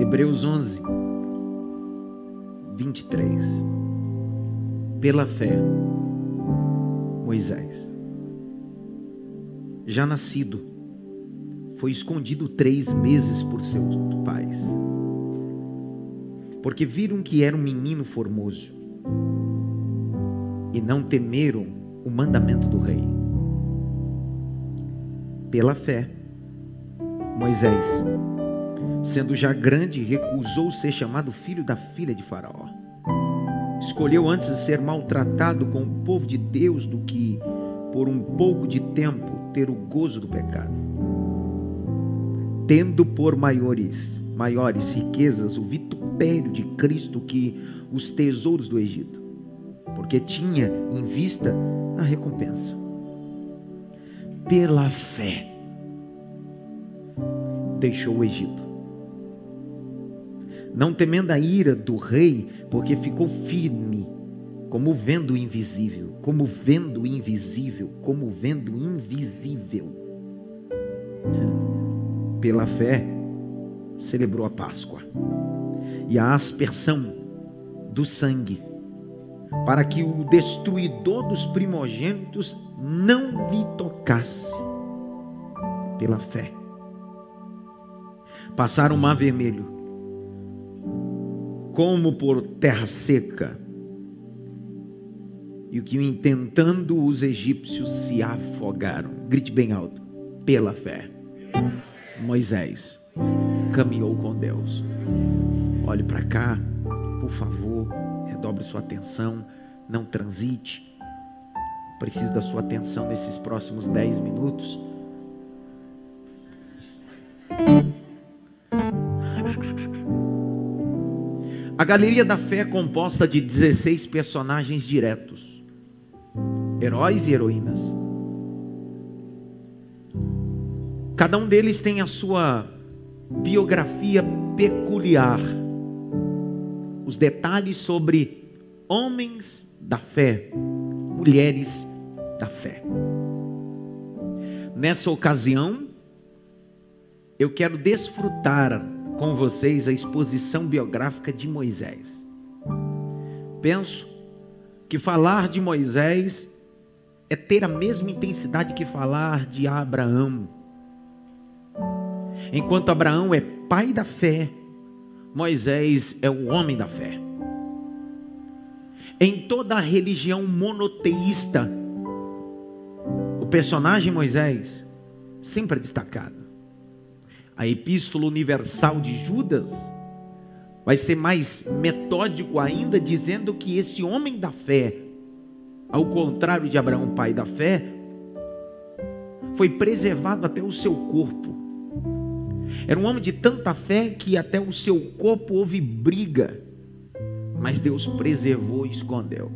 Hebreus 11, 23. Pela fé, Moisés, já nascido, foi escondido três meses por seus pais, porque viram que era um menino formoso e não temeram o mandamento do rei. Pela fé, Moisés, sendo já grande, recusou ser chamado filho da filha de Faraó. Escolheu antes ser maltratado com o povo de Deus do que, por um pouco de tempo, ter o gozo do pecado. Tendo por maiores, maiores riquezas o vitupério de Cristo que os tesouros do Egito, porque tinha em vista a recompensa. Pela fé, deixou o Egito. Não temendo a ira do rei, porque ficou firme, como vendo o invisível, como vendo o invisível, como vendo o invisível. Pela fé, celebrou a Páscoa e a aspersão do sangue, para que o destruidor dos primogênitos não lhe tocasse. Pela fé, passaram o mar vermelho, como por terra seca, e o que intentando os egípcios se afogaram. Grite bem alto, pela fé. Moisés caminhou com Deus. Olhe para cá, por favor, redobre sua atenção, não transite. Preciso da sua atenção nesses próximos dez minutos. A Galeria da Fé é composta de 16 personagens diretos, heróis e heroínas. Cada um deles tem a sua biografia peculiar, os detalhes sobre homens da fé, mulheres da fé. Nessa ocasião, eu quero desfrutar com vocês a exposição biográfica de Moisés. Penso que falar de Moisés é ter a mesma intensidade que falar de Abraão. Enquanto Abraão é pai da fé, Moisés é o homem da fé. Em toda a religião monoteísta, o personagem Moisés sempre é destacado a Epístola Universal de Judas, vai ser mais metódico ainda, dizendo que esse homem da fé, ao contrário de Abraão, pai da fé, foi preservado até o seu corpo. Era um homem de tanta fé que até o seu corpo houve briga, mas Deus preservou e escondeu.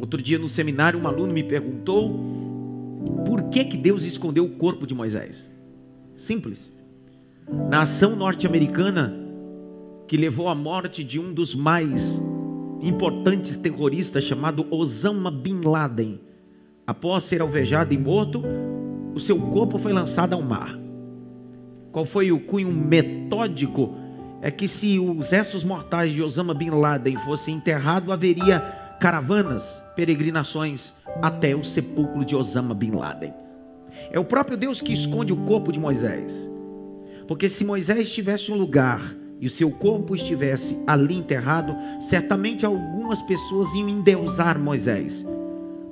Outro dia no seminário, um aluno me perguntou por que, que Deus escondeu o corpo de Moisés. Simples na ação norte-americana que levou à morte de um dos mais importantes terroristas chamado Osama Bin Laden. Após ser alvejado e morto, o seu corpo foi lançado ao mar. Qual foi o cunho metódico? É que se os restos mortais de Osama Bin Laden fossem enterrados, haveria caravanas, peregrinações até o sepulcro de Osama Bin Laden. É o próprio Deus que esconde o corpo de Moisés. Porque se Moisés estivesse um lugar e o seu corpo estivesse ali enterrado, certamente algumas pessoas iam endeusar Moisés.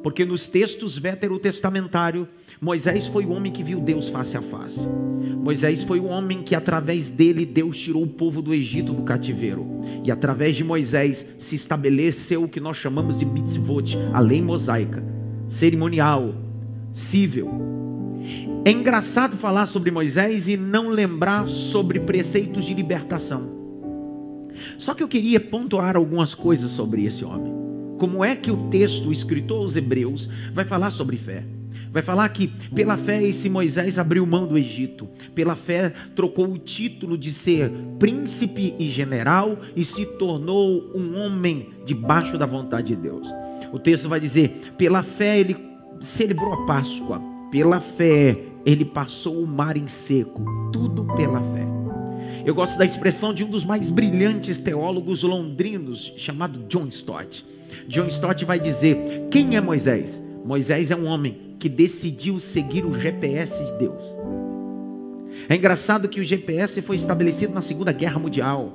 Porque nos textos veterotestamentários, Moisés foi o homem que viu Deus face a face. Moisés foi o homem que através dele Deus tirou o povo do Egito do cativeiro. E através de Moisés se estabeleceu o que nós chamamos de mitzvot, a lei mosaica, cerimonial, cível, é engraçado falar sobre Moisés e não lembrar sobre preceitos de libertação. Só que eu queria pontuar algumas coisas sobre esse homem. Como é que o texto, o escritor aos Hebreus, vai falar sobre fé? Vai falar que pela fé esse Moisés abriu mão do Egito, pela fé trocou o título de ser príncipe e general e se tornou um homem debaixo da vontade de Deus. O texto vai dizer: pela fé ele celebrou a Páscoa, pela fé ele passou o mar em seco, tudo pela fé. Eu gosto da expressão de um dos mais brilhantes teólogos londrinos, chamado John Stott. John Stott vai dizer: quem é Moisés? Moisés é um homem que decidiu seguir o GPS de Deus. É engraçado que o GPS foi estabelecido na Segunda Guerra Mundial.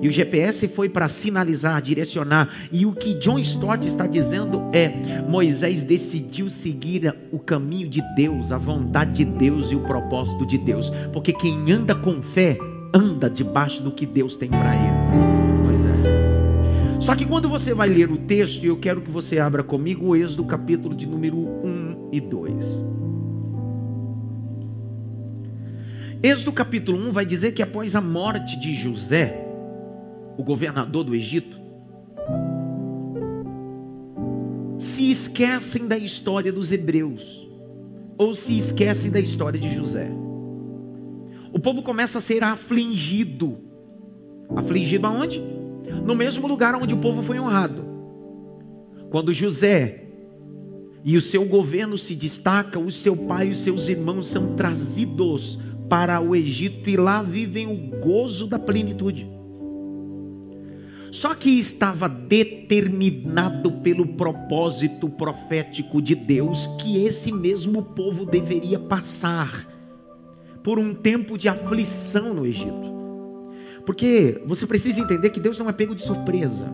E o GPS foi para sinalizar, direcionar. E o que John Stott está dizendo é: Moisés decidiu seguir o caminho de Deus, a vontade de Deus e o propósito de Deus. Porque quem anda com fé, anda debaixo do que Deus tem para ele. Moisés. Só que quando você vai ler o texto, eu quero que você abra comigo o Êxodo capítulo de número 1 e 2. Êxodo capítulo 1 vai dizer que após a morte de José, o governador do Egito, se esquecem da história dos hebreus, ou se esquecem da história de José. O povo começa a ser afligido. Afligido aonde? No mesmo lugar onde o povo foi honrado. Quando José e o seu governo se destaca, o seu pai e os seus irmãos são trazidos para o Egito e lá vivem o gozo da plenitude. Só que estava determinado pelo propósito profético de Deus que esse mesmo povo deveria passar por um tempo de aflição no Egito. Porque você precisa entender que Deus não é pego de surpresa.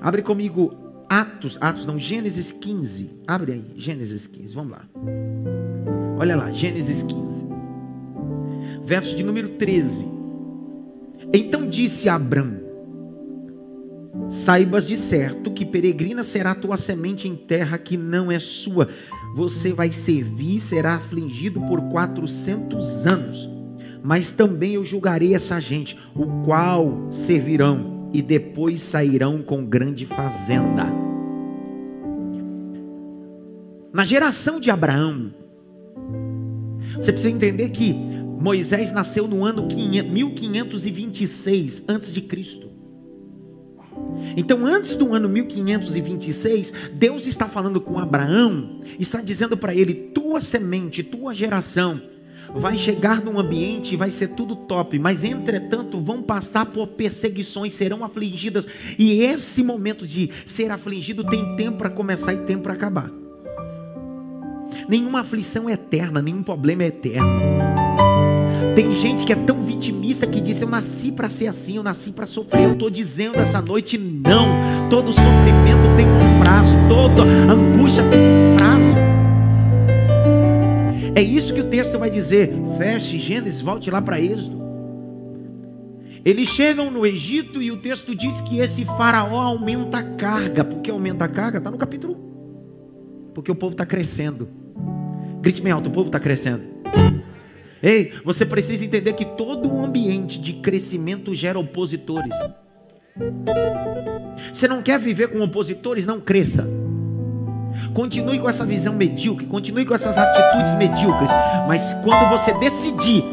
Abre comigo Atos, Atos não, Gênesis 15. Abre aí, Gênesis 15, vamos lá. Olha lá, Gênesis 15 verso de número 13. Então disse Abraão: Saibas de certo que peregrina será tua semente em terra que não é sua. Você vai servir e será afligido por quatrocentos anos. Mas também eu julgarei essa gente, o qual servirão e depois sairão com grande fazenda. Na geração de Abraão, você precisa entender que Moisés nasceu no ano 1526 antes de Cristo. Então, antes do ano 1526, Deus está falando com Abraão, está dizendo para ele: tua semente, tua geração vai chegar num ambiente e vai ser tudo top, mas entretanto vão passar por perseguições, serão afligidas, e esse momento de ser afligido tem tempo para começar e tempo para acabar. Nenhuma aflição é eterna, nenhum problema é eterno. Tem gente que é tão vitimista que diz: Eu nasci para ser assim, eu nasci para sofrer. Eu estou dizendo essa noite: não. Todo sofrimento tem um prazo, toda angústia tem um prazo. É isso que o texto vai dizer. Feche Gênesis, volte lá para Êxodo. Eles chegam no Egito e o texto diz que esse faraó aumenta a carga. Por que aumenta a carga? Está no capítulo 1. Porque o povo está crescendo. Grite bem alto, o povo está crescendo. Ei, você precisa entender que todo o ambiente de crescimento gera opositores. Você não quer viver com opositores? Não cresça. Continue com essa visão medíocre, continue com essas atitudes medíocres. Mas quando você decidir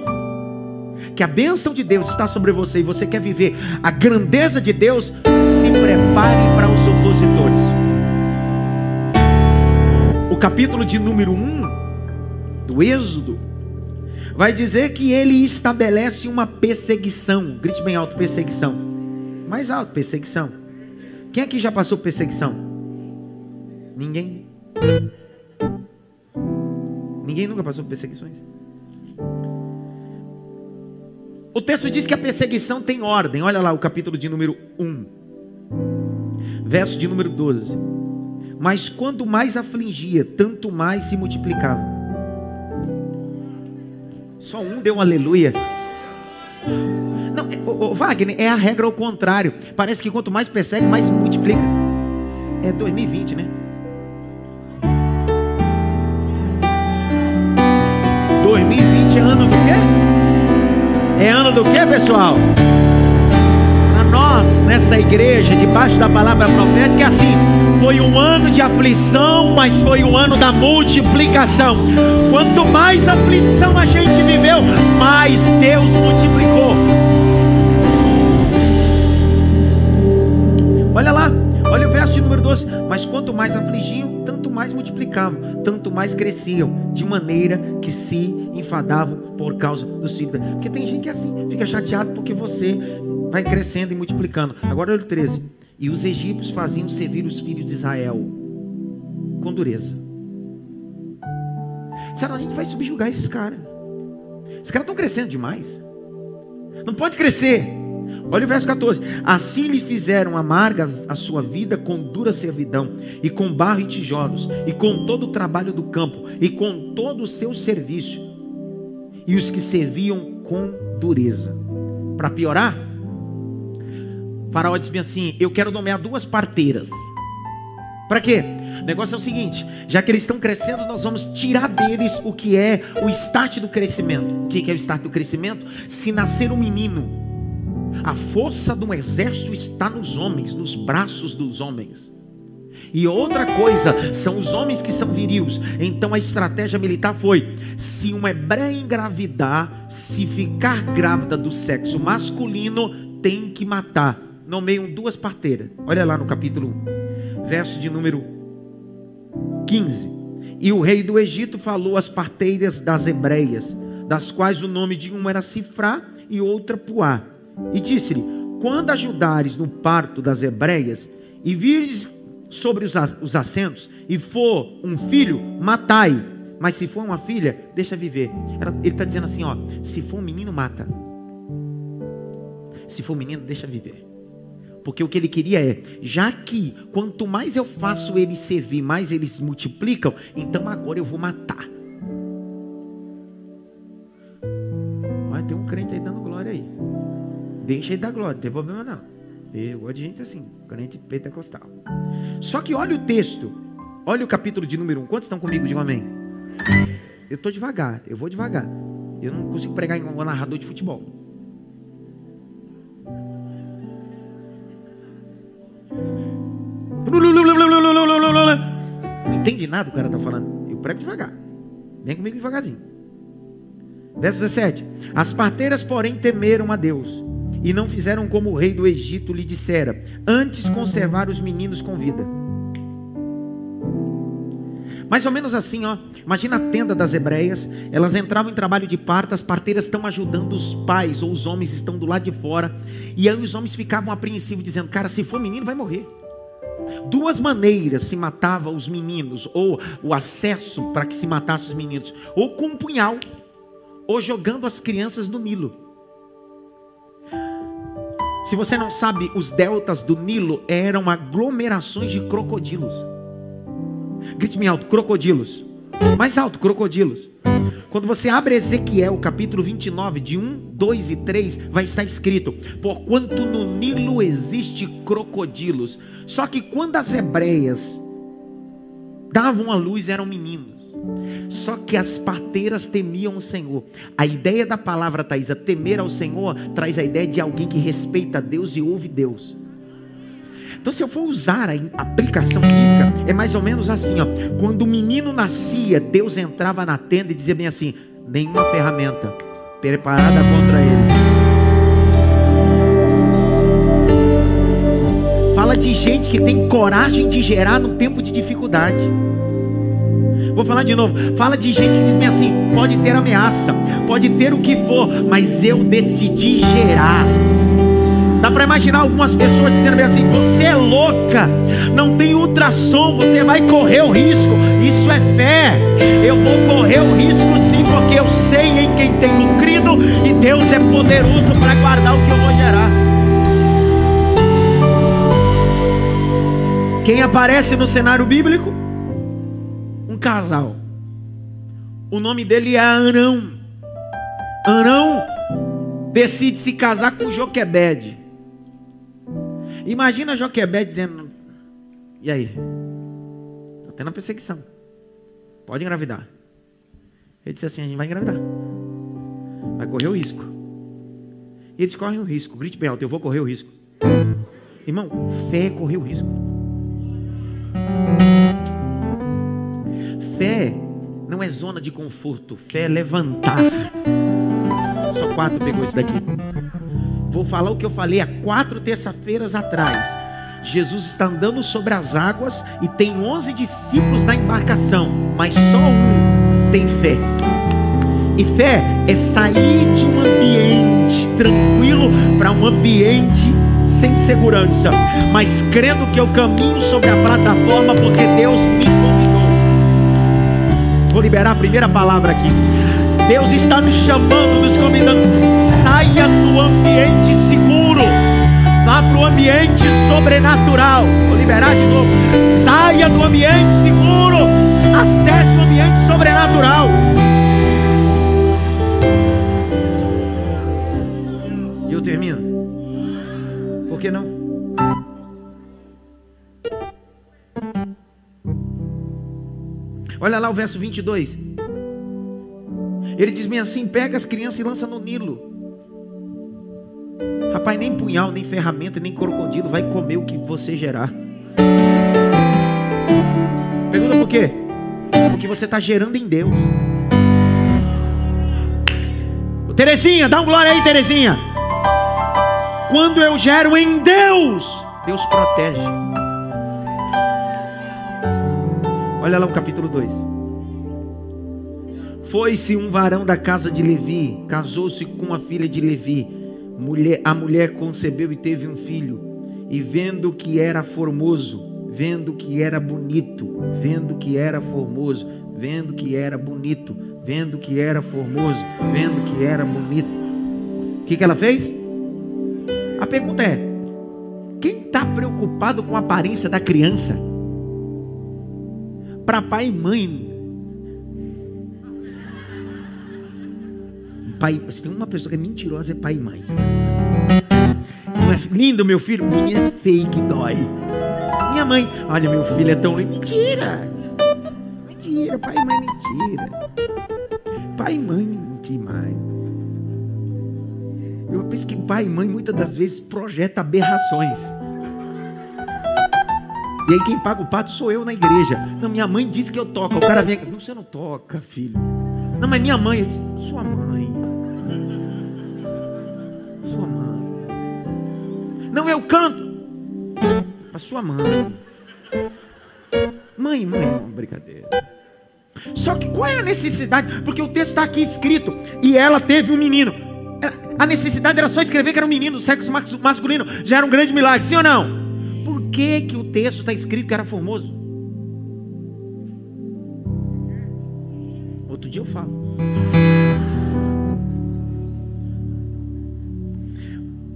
que a bênção de Deus está sobre você e você quer viver a grandeza de Deus, se prepare para os opositores. O capítulo de número 1 do Êxodo vai dizer que ele estabelece uma perseguição. Grite bem alto: perseguição. Mais alto: perseguição. Quem aqui já passou perseguição? Ninguém? Ninguém nunca passou por perseguições? O texto diz que a perseguição tem ordem. Olha lá o capítulo de número 1, verso de número 12. Mas quanto mais afligia, tanto mais se multiplicava. Só um deu um aleluia. Não, o, o Wagner, é a regra ao contrário. Parece que quanto mais persegue, mais se multiplica. É 2020, né? 2020 é ano do quê? É ano do quê, pessoal? Nós, nessa igreja, debaixo da palavra profética, é assim: foi um ano de aflição, mas foi um ano da multiplicação. Quanto mais aflição a gente viveu, mais Deus multiplicou. Olha lá, olha o verso de número 12: Mas quanto mais afligiam, tanto mais multiplicavam, tanto mais cresciam, de maneira que se enfadavam por causa dos filhos. Porque tem gente que é assim, fica chateado porque você vai crescendo e multiplicando. Agora olha o 13. E os egípcios faziam servir os filhos de Israel com dureza. Será a gente vai subjugar esses caras? Esses caras estão crescendo demais. Não pode crescer. Olha o verso 14. Assim lhe fizeram amarga a sua vida com dura servidão, e com barro e tijolos, e com todo o trabalho do campo, e com todo o seu serviço, e os que serviam com dureza. Para piorar, Faraó disse assim: Eu quero nomear duas parteiras. Para quê? O negócio é o seguinte: já que eles estão crescendo, nós vamos tirar deles o que é o start do crescimento. O que é o start do crescimento? Se nascer um menino, a força do exército está nos homens, nos braços dos homens. E outra coisa, são os homens que são virios. Então a estratégia militar foi: se uma hebreia engravidar, se ficar grávida do sexo masculino, tem que matar. Nomeiam duas parteiras. Olha lá no capítulo 1, verso de número 15. E o rei do Egito falou às parteiras das hebreias, das quais o nome de uma era Cifrá e outra Puá. E disse-lhe: Quando ajudares no parto das hebreias e vires sobre os assentos e for um filho, matai. Mas se for uma filha, deixa viver. Ele está dizendo assim: ó, se for um menino, mata. Se for um menino, deixa viver. Porque o que ele queria é, já que quanto mais eu faço eles servir, mais eles multiplicam, então agora eu vou matar. Olha, tem um crente aí dando. Deixa ele dar glória, não tem problema não. Eu gosto de gente assim, crente pentecostal. Só que olha o texto, olha o capítulo de número 1. Quantos estão comigo? Digam amém. Eu estou devagar, eu vou devagar. Eu não consigo pregar em um narrador de futebol. Não entende nada o cara está falando. Eu prego devagar. Vem comigo devagarzinho. Verso 17: As parteiras, porém, temeram a Deus e não fizeram como o rei do Egito lhe dissera, antes conservar os meninos com vida. Mais ou menos assim, ó. Imagina a tenda das hebreias. Elas entravam em trabalho de parto, as parteiras estão ajudando os pais ou os homens estão do lado de fora. E aí os homens ficavam apreensivos, dizendo: Cara, se for menino, vai morrer. Duas maneiras se matava os meninos, ou o acesso para que se matasse os meninos, ou com um punhal, ou jogando as crianças no Nilo. Se você não sabe, os deltas do Nilo eram aglomerações de crocodilos. Grite-me alto, crocodilos. Mais alto, crocodilos. Quando você abre Ezequiel, capítulo 29, de 1, 2 e 3, vai estar escrito: Porquanto no Nilo existe crocodilos. Só que quando as hebreias davam a luz, eram meninos. Só que as parteiras temiam o Senhor. A ideia da palavra, Thaisa, temer ao Senhor, traz a ideia de alguém que respeita Deus e ouve Deus. Então, se eu for usar a aplicação bíblica, é mais ou menos assim: ó. quando o menino nascia, Deus entrava na tenda e dizia bem assim: nenhuma ferramenta preparada contra ele. Fala de gente que tem coragem de gerar no tempo de dificuldade. Vou falar de novo. Fala de gente que diz assim: pode ter ameaça, pode ter o que for, mas eu decidi gerar. Dá para imaginar algumas pessoas dizendo bem assim: você é louca, não tem ultrassom, você vai correr o risco. Isso é fé. Eu vou correr o risco sim, porque eu sei em quem tenho crido e Deus é poderoso para guardar o que eu vou gerar. Quem aparece no cenário bíblico? Um casal. O nome dele é Arão. Arão decide se casar com Joquebede. Imagina Joquebed dizendo: E aí? Está tendo uma perseguição. Pode engravidar. Ele disse assim: A gente vai engravidar. Vai correr o risco. E eles correm o risco. Grite bem alto: Eu vou correr o risco. Irmão, fé é correr o risco. Fé não é zona de conforto. Fé é levantar. Só quatro pegou isso daqui. Vou falar o que eu falei há quatro terça-feiras atrás. Jesus está andando sobre as águas e tem onze discípulos na embarcação, mas só um tem fé. E fé é sair de um ambiente tranquilo para um ambiente sem segurança, mas crendo que eu caminho sobre a plataforma porque Deus me convidou. Vou liberar a primeira palavra aqui. Deus está nos chamando, nos convidando. Saia do ambiente seguro, vá para o ambiente sobrenatural. Vou liberar de novo. Saia do ambiente seguro, acesse o ambiente sobrenatural. E eu termino. Por que não? Olha lá o verso 22. Ele diz bem assim: pega as crianças e lança no Nilo. Rapaz, nem punhal, nem ferramenta, nem crocodilo vai comer o que você gerar. Pergunta por quê? Porque você está gerando em Deus. Terezinha, dá um glória aí, Terezinha. Quando eu gero em Deus, Deus protege. Olha lá o capítulo 2. Foi-se um varão da casa de Levi, casou-se com a filha de Levi. Mulher, a mulher concebeu e teve um filho. E vendo que era formoso, vendo que era bonito, vendo que era formoso, vendo que era bonito, vendo que era formoso, vendo que era bonito. O que, que ela fez? A pergunta é: quem está preocupado com a aparência da criança? Para pai e mãe. Pai, se tem uma pessoa que é mentirosa, é pai e mãe. Não é lindo, meu filho? Menina é fake, dói. Minha mãe, olha, meu filho é tão lindo. Mentira! Mentira, pai e mãe, mentira. Pai e mãe, mentir mais. Eu penso que pai e mãe muitas das vezes projeta aberrações. E aí quem paga o pato sou eu na igreja. Não, minha mãe disse que eu toco. O cara vem, não, você não toca, filho. Não, mas minha mãe, disse, sua mãe. Sua mãe. Não, eu canto. Para sua mãe. Mãe, mãe, uma brincadeira. Só que qual é a necessidade? Porque o texto está aqui escrito. E ela teve um menino. A necessidade era só escrever que era um menino do sexo masculino. Já era um grande milagre, sim ou não? Que, que o texto está escrito que era formoso? Outro dia eu falo.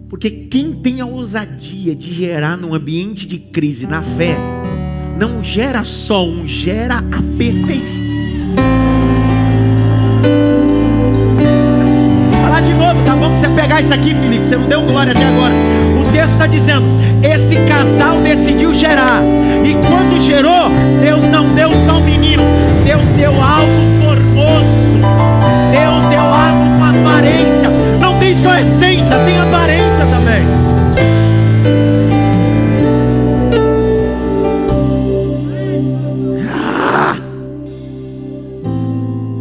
Porque quem tem a ousadia de gerar num ambiente de crise na fé, não gera só um, gera a perfeição. Falar de novo, tá bom? Você pegar isso aqui, Felipe. Você não deu glória até agora. Texto está dizendo: esse casal decidiu gerar. E quando gerou, Deus não deu só um menino, Deus deu algo formoso. Deus deu algo com aparência. Não tem só essência, tem aparência também.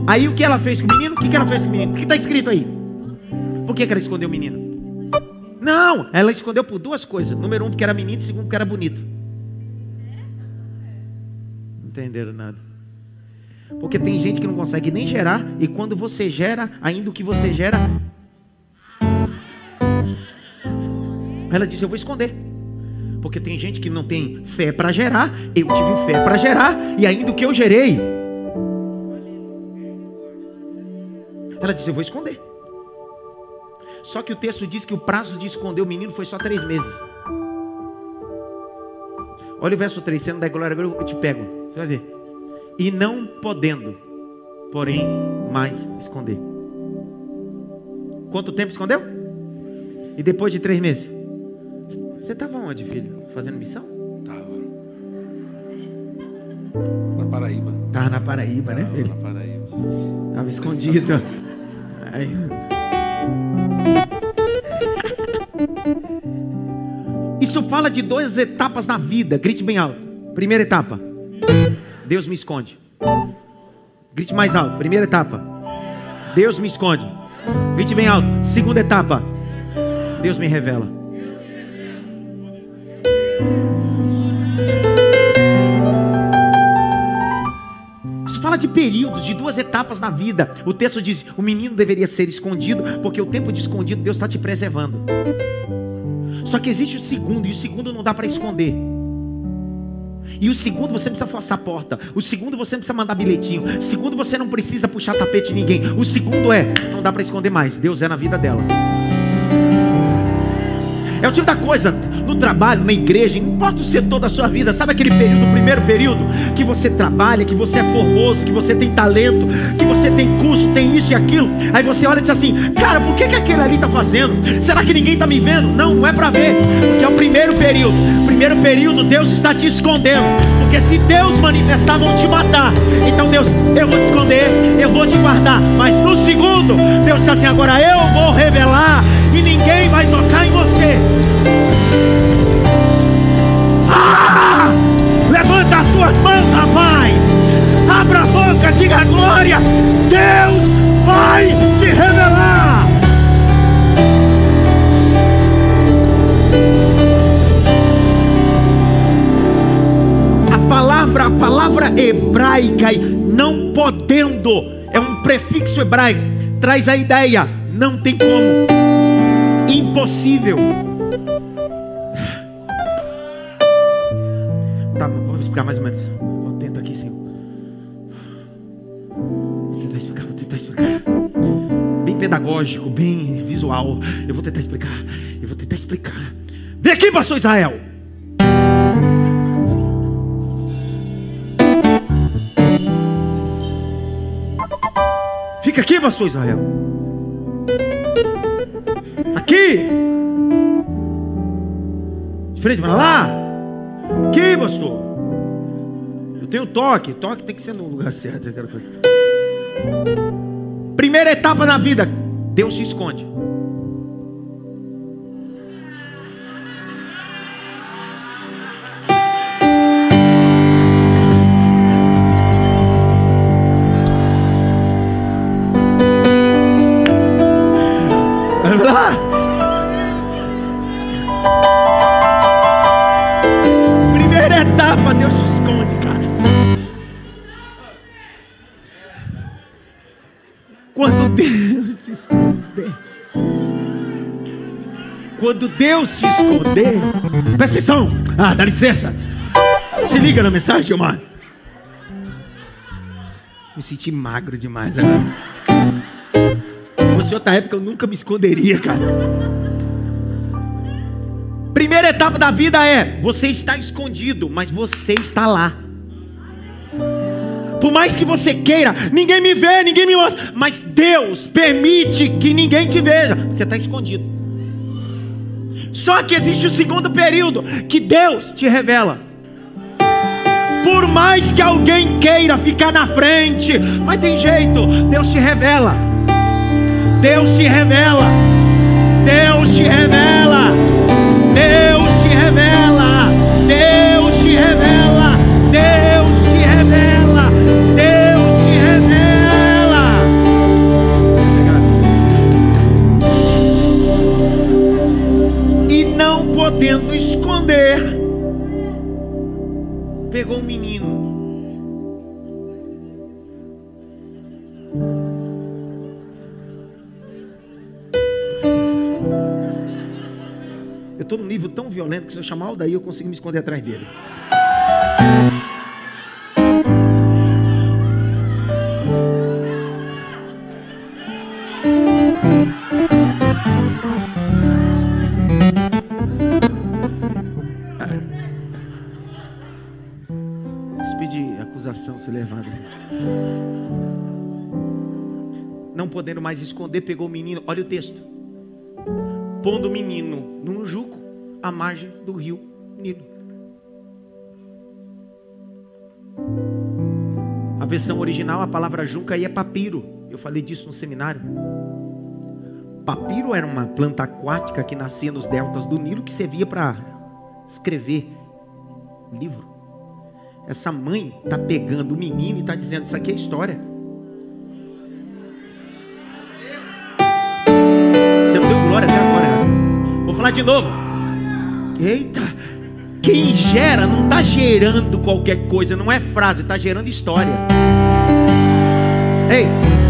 Aí o que ela fez com o menino? O que ela fez com o menino? O que está escrito aí? Por que, que ela escondeu o menino? Não, ela escondeu por duas coisas. Número um, porque era menino, segundo, porque era bonito. Não entenderam nada. Porque tem gente que não consegue nem gerar, e quando você gera, ainda o que você gera. Ela disse: Eu vou esconder. Porque tem gente que não tem fé para gerar, eu tive fé para gerar, e ainda o que eu gerei. Ela disse: Eu vou esconder. Só que o texto diz que o prazo de esconder o menino foi só três meses. Olha o verso 3, você não dá glória, agora eu te pego. Você vai ver. E não podendo, porém, mais esconder. Quanto tempo escondeu? E depois de três meses? Você estava onde, filho? Fazendo missão? Tava. Na Paraíba. Estava na Paraíba, né, Tava filho? Na Paraíba. Estava escondido. Aí. Isso fala de duas etapas na vida. Grite bem alto. Primeira etapa. Deus me esconde. Grite mais alto. Primeira etapa. Deus me esconde. Grite bem alto. Segunda etapa. Deus me revela. Fala de períodos, de duas etapas na vida. O texto diz: o menino deveria ser escondido, porque o tempo de escondido Deus está te preservando. Só que existe o segundo, e o segundo não dá para esconder. E o segundo você precisa forçar a porta. O segundo você não precisa mandar bilhetinho. O segundo você não precisa puxar tapete de ninguém. O segundo é, não dá para esconder mais. Deus é na vida dela. É o tipo da coisa no trabalho, na igreja, não importa o setor da sua vida, sabe aquele período, o primeiro período, que você trabalha, que você é formoso, que você tem talento, que você tem curso, tem isso e aquilo. Aí você olha e diz assim: Cara, por que, que aquele ali está fazendo? Será que ninguém está me vendo? Não, não é para ver, porque é o primeiro período. Primeiro período, Deus está te escondendo. Porque se Deus manifestar, vão te matar. Então, Deus, eu vou te esconder, eu vou te guardar. Mas no segundo, Deus diz assim: agora eu vou revelar e ninguém vai tocar em você. Levanta as tuas mãos, rapaz. Abra a boca, diga glória. Deus vai se revelar. A palavra, a palavra hebraica, não podendo, é um prefixo hebraico, traz a ideia, não tem como, impossível. Explicar mais ou menos. Vou tentar aqui, Senhor. Vou tentar explicar, vou tentar explicar. Bem pedagógico, bem visual. Eu vou tentar explicar. Eu vou tentar explicar. Vem aqui, pastor Israel. Fica aqui, pastor Israel. Aqui. De frente para lá. Aqui, pastor. Eu tenho toque. Toque tem que ser no lugar certo. Primeira etapa na vida. Deus se esconde. Lá. Quando Deus se esconder. Presta atenção. Ah, dá licença. Se liga na mensagem, mano. Me senti magro demais agora. Se fosse outra época, eu nunca me esconderia, cara. Primeira etapa da vida é: você está escondido, mas você está lá. Por mais que você queira, ninguém me vê, ninguém me mostra, mas Deus permite que ninguém te veja. Você está escondido. Só que existe o segundo período que Deus te revela. Por mais que alguém queira ficar na frente, mas tem jeito, Deus te revela. Deus te revela. Deus te revela. Deus te revela. Deus te revela. Deus te revela. Podendo esconder, pegou um menino. Eu estou num nível tão violento que se eu chamar o daí eu consigo me esconder atrás dele. Não podendo mais esconder, pegou o menino. Olha o texto pondo o menino num juco à margem do rio Nilo. A versão original, a palavra junca aí é papiro. Eu falei disso no seminário. Papiro era uma planta aquática que nascia nos deltas do Nilo que servia para escrever livro. Essa mãe está pegando o menino e está dizendo: Isso aqui é história. Falar de novo. Eita, quem gera não está gerando qualquer coisa, não é frase, está gerando história. Ei,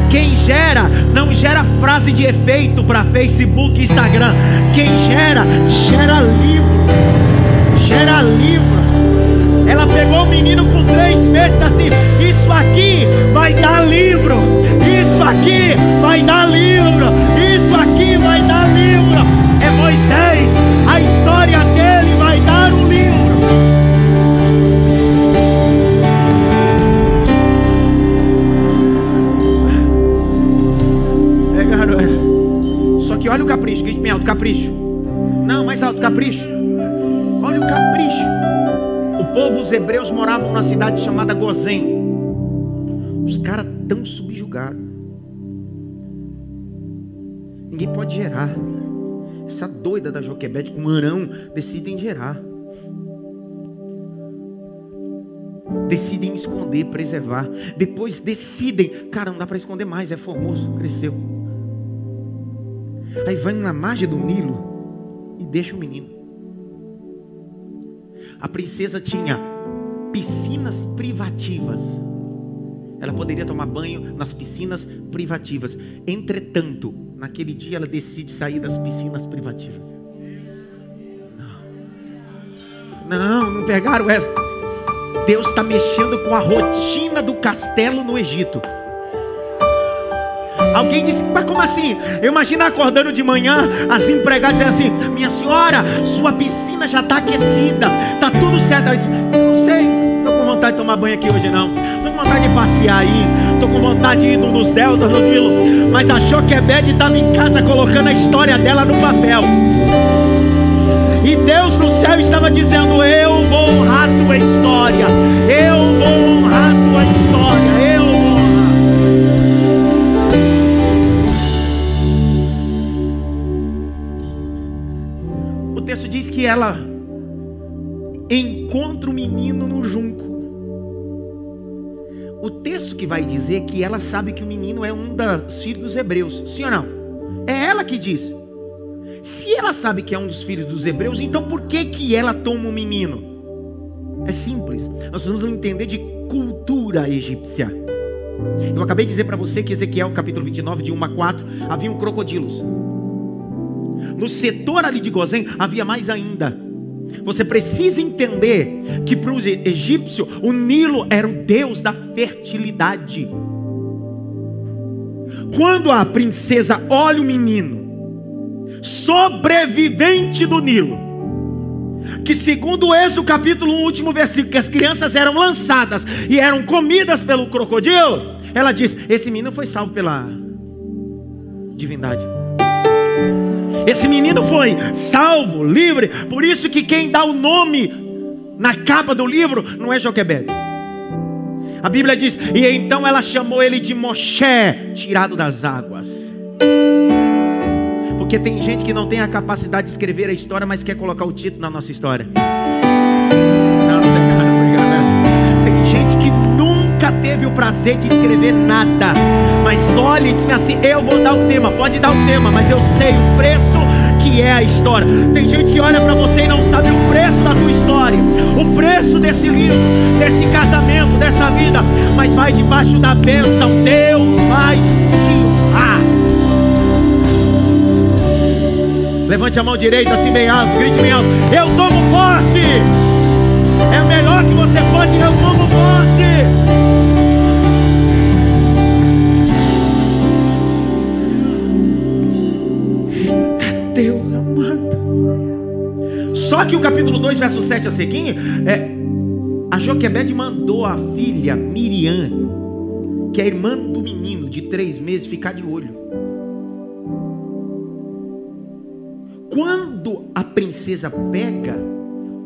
quem gera, não gera frase de efeito para Facebook e Instagram. Quem gera, gera livro. Gera livro. Ela pegou o menino com três meses assim. Isso aqui vai dar livro. Isso aqui vai dar livro. Isso aqui vai dar livro. É Moisés. A história dele vai dar um livro. É, garoto. Só que olha o capricho. Grite bem alto, capricho. Não, mais alto, capricho. Olha o capricho. O povo, os hebreus, moravam numa cidade chamada Gozém. Os caras tão subjugados. Ninguém pode gerar. Essa doida da Joquebede com Arão decidem gerar. Decidem esconder, preservar. Depois decidem, cara, não dá para esconder mais, é formoso, cresceu. Aí vai na margem do Nilo e deixa o menino. A princesa tinha piscinas privativas. Ela poderia tomar banho nas piscinas privativas. Entretanto, naquele dia ela decide sair das piscinas privativas. Não, não, pegaram essa. Deus está mexendo com a rotina do castelo no Egito. Alguém disse, mas como assim? Eu imagino acordando de manhã, as empregadas dizendo assim: Minha senhora, sua piscina já está aquecida, está tudo certo. Ela disse: Não sei, estou com vontade de tomar banho aqui hoje não. De passear aí, estou com vontade de ir nos deltas, no Nilo. Mas achou que Ebed estava em casa colocando a história dela no papel. E Deus no céu estava dizendo: Eu vou honrar tua história, eu vou honrar tua história, eu vou honrar. O texto diz que ela encontra o menino no junco. Que vai dizer que ela sabe que o menino é um dos filhos dos hebreus. Sim ou não? É ela que diz. Se ela sabe que é um dos filhos dos hebreus, então por que que ela toma o menino? É simples. Nós precisamos entender de cultura egípcia. Eu acabei de dizer para você que Ezequiel capítulo 29, de 1 a 4, haviam crocodilos. No setor ali de Gozém havia mais ainda. Você precisa entender que para os egípcios o Nilo era o deus da fertilidade. Quando a princesa olha o menino, sobrevivente do Nilo, que segundo o Êxodo capítulo 1, último versículo, que as crianças eram lançadas e eram comidas pelo crocodilo, ela diz: Esse menino foi salvo pela divindade. Esse menino foi salvo, livre. Por isso que quem dá o nome na capa do livro não é Joquebede. A Bíblia diz: E então ela chamou ele de Moshe, tirado das águas. Porque tem gente que não tem a capacidade de escrever a história, mas quer colocar o título na nossa história. Não, não tem teve o prazer de escrever nada, mas olha e diz assim: Eu vou dar o tema, pode dar o tema, mas eu sei o preço que é a história. Tem gente que olha para você e não sabe o preço da tua história, o preço desse livro, desse casamento, dessa vida, mas vai debaixo da bênção, Deus vai te honrar. Levante a mão direita assim bem alto, grite bem alto. Eu tomo posse. É o melhor que você pode, eu tomo posse. Só que o capítulo 2, verso 7 a seguir, é, a Joquebede mandou a filha Miriam, que é irmã do menino de três meses, ficar de olho. Quando a princesa pega,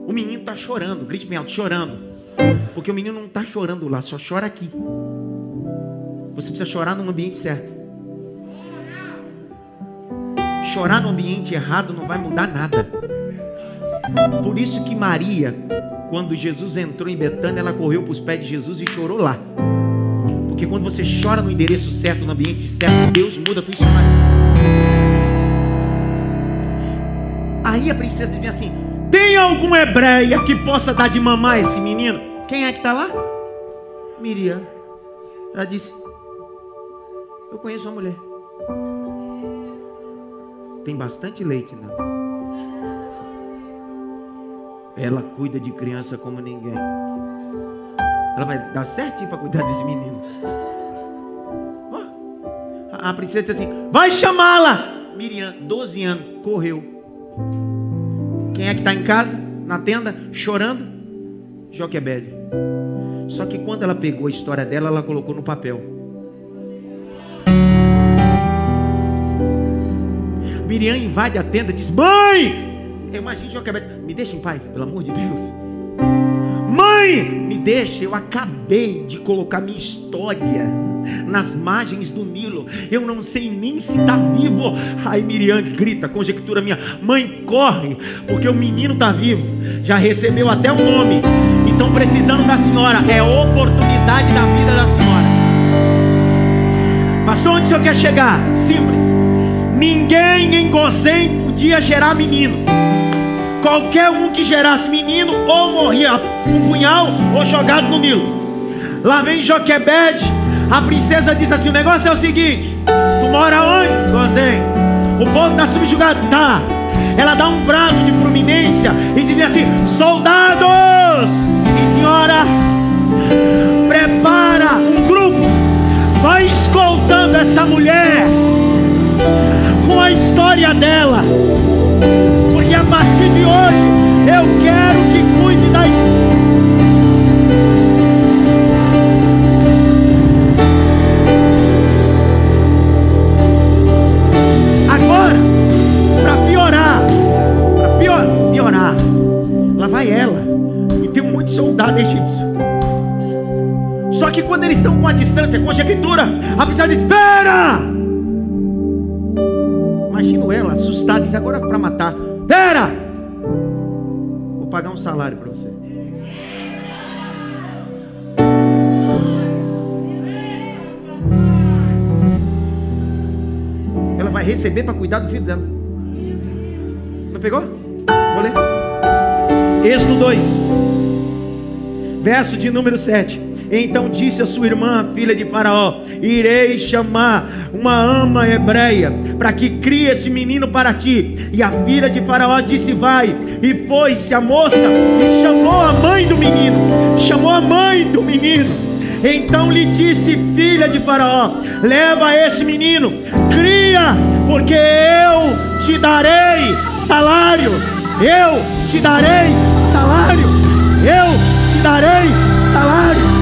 o menino está chorando, grite bem alto, chorando. Porque o menino não está chorando lá, só chora aqui. Você precisa chorar no ambiente certo. Chorar no ambiente errado não vai mudar nada. Por isso que Maria, quando Jesus entrou em Betânia, ela correu para os pés de Jesus e chorou lá. Porque quando você chora no endereço certo, no ambiente certo, Deus muda a tua. Aí a princesa dizia assim: Tem alguma hebreia que possa dar de mamar esse menino? Quem é que está lá? Miriam. Ela disse: Eu conheço uma mulher. Tem bastante leite nela. Ela cuida de criança como ninguém. Ela vai dar certinho para cuidar desse menino. A princesa disse assim: Vai chamá-la. Miriam, 12 anos, correu. Quem é que está em casa? Na tenda, chorando? Joquebede. Só que quando ela pegou a história dela, ela colocou no papel. Miriam invade a tenda e diz: Mãe! Eu imagino Joquebede, me deixa em paz, pelo amor de Deus. Mãe, me deixa, eu acabei de colocar minha história nas margens do Nilo. Eu não sei nem se está vivo. Aí Miriam grita, conjectura minha: Mãe, corre, porque o menino está vivo. Já recebeu até o nome. Então, precisando da senhora, é oportunidade da vida da senhora. Pastor, onde o senhor quer chegar? Simples. Ninguém em Gozém podia gerar menino. Qualquer um que gerasse menino, ou morria com punhal, ou jogado no Nilo. Lá vem Joquebede a princesa diz assim: o negócio é o seguinte: tu mora onde? Gozém. O povo está subjugado? Tá. Ela dá um brado de prominência e diz assim: soldados, sim senhora, prepara um grupo, vai escoltando essa mulher com a história dela, partir de hoje eu quero que cuide da história vai ela. E tem um monte de soldado egípcio. Só que quando eles estão com a distância, com a conjectura, a princesa diz: Espera! Imagino ela assustada, diz: Agora para matar. Espera! Vou pagar um salário para você. Ela vai receber para cuidar do filho dela. Não pegou? Vou ler. Êxodo 2, verso de número 7. Então disse a sua irmã, filha de Faraó: Irei chamar uma ama hebreia para que crie esse menino para ti. E a filha de Faraó disse: Vai. E foi-se a moça e chamou a mãe do menino. Chamou a mãe do menino. Então lhe disse, filha de Faraó: Leva esse menino, cria, porque eu te darei salário. Eu te darei salário. Eu te darei salário.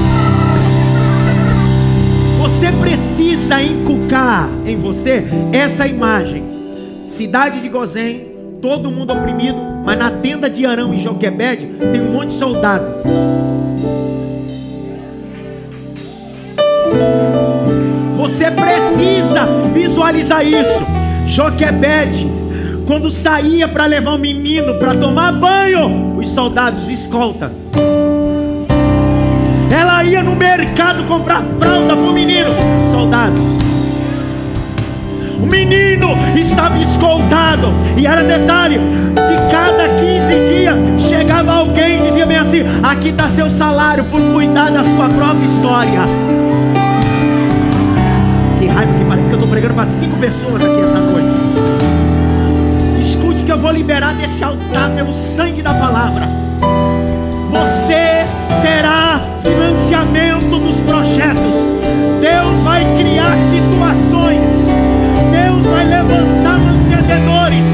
Você precisa inculcar em você essa imagem. Cidade de Gozém, todo mundo oprimido, mas na tenda de Arão e Joquebede tem um monte de soldado. Você precisa visualizar isso. Joquebede quando saía para levar o menino para tomar banho, os soldados escolta. Ia no mercado comprar fralda para o menino, soldados. O menino estava escoltado, e era detalhe: de cada 15 dias chegava alguém e dizia bem assim: aqui está seu salário por cuidar da sua própria história. Que raiva que parece que eu estou pregando para cinco pessoas aqui essa noite que eu vou liberar desse altar pelo sangue da palavra. Você terá financiamento dos projetos. Deus vai criar situações. Deus vai levantar mantenedores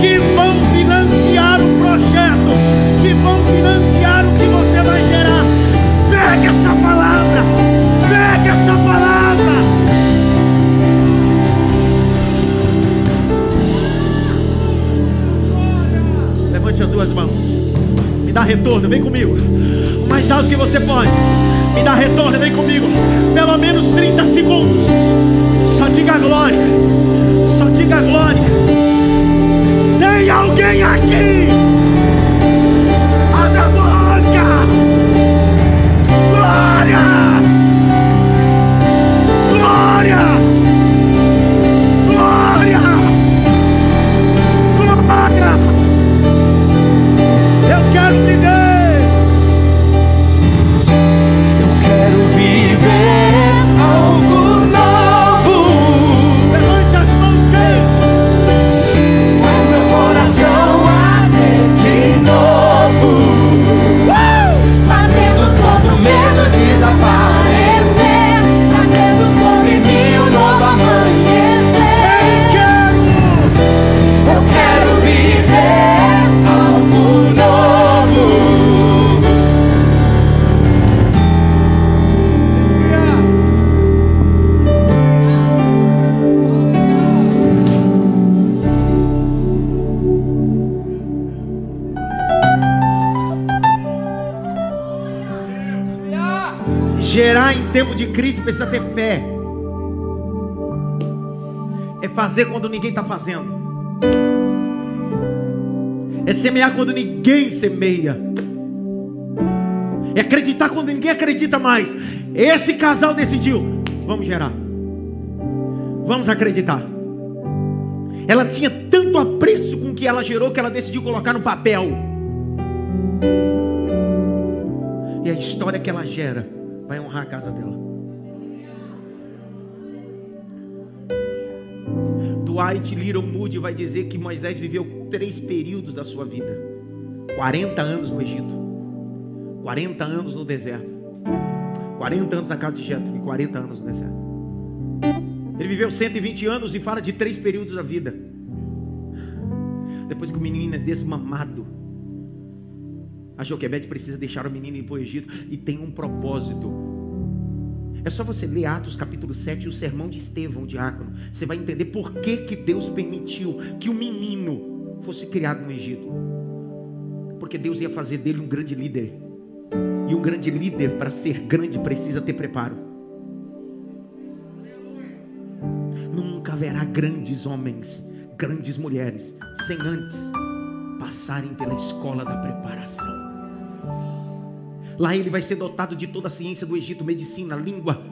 que vão financiar o projeto, que vão financiar o que você vai gerar. Pega essa palavra. Pega essa palavra. Levante as duas mãos. Me dá retorno, vem comigo. O mais alto que você pode. Me dá retorno, vem comigo. Pelo menos 30 segundos. Só diga glória. Só diga glória. Tem alguém aqui? Fazer quando ninguém está fazendo. É semear quando ninguém semeia. É acreditar quando ninguém acredita mais. Esse casal decidiu: vamos gerar. Vamos acreditar. Ela tinha tanto apreço com o que ela gerou que ela decidiu colocar no papel. E a história que ela gera vai honrar a casa dela. Dwight Little Moody vai dizer que Moisés viveu três períodos da sua vida: 40 anos no Egito, 40 anos no deserto, 40 anos na casa de Jetro e 40 anos no deserto. Ele viveu 120 anos e fala de três períodos da vida. Depois que o menino é desmamado, a Joquebede precisa deixar o menino ir para o Egito e tem um propósito. É só você ler Atos capítulo 7 e o sermão de Estevão, diácono. Você vai entender por que, que Deus permitiu que o menino fosse criado no Egito. Porque Deus ia fazer dele um grande líder. E um grande líder, para ser grande, precisa ter preparo. Nunca haverá grandes homens, grandes mulheres, sem antes passarem pela escola da preparação. Lá ele vai ser dotado de toda a ciência do Egito, medicina, língua,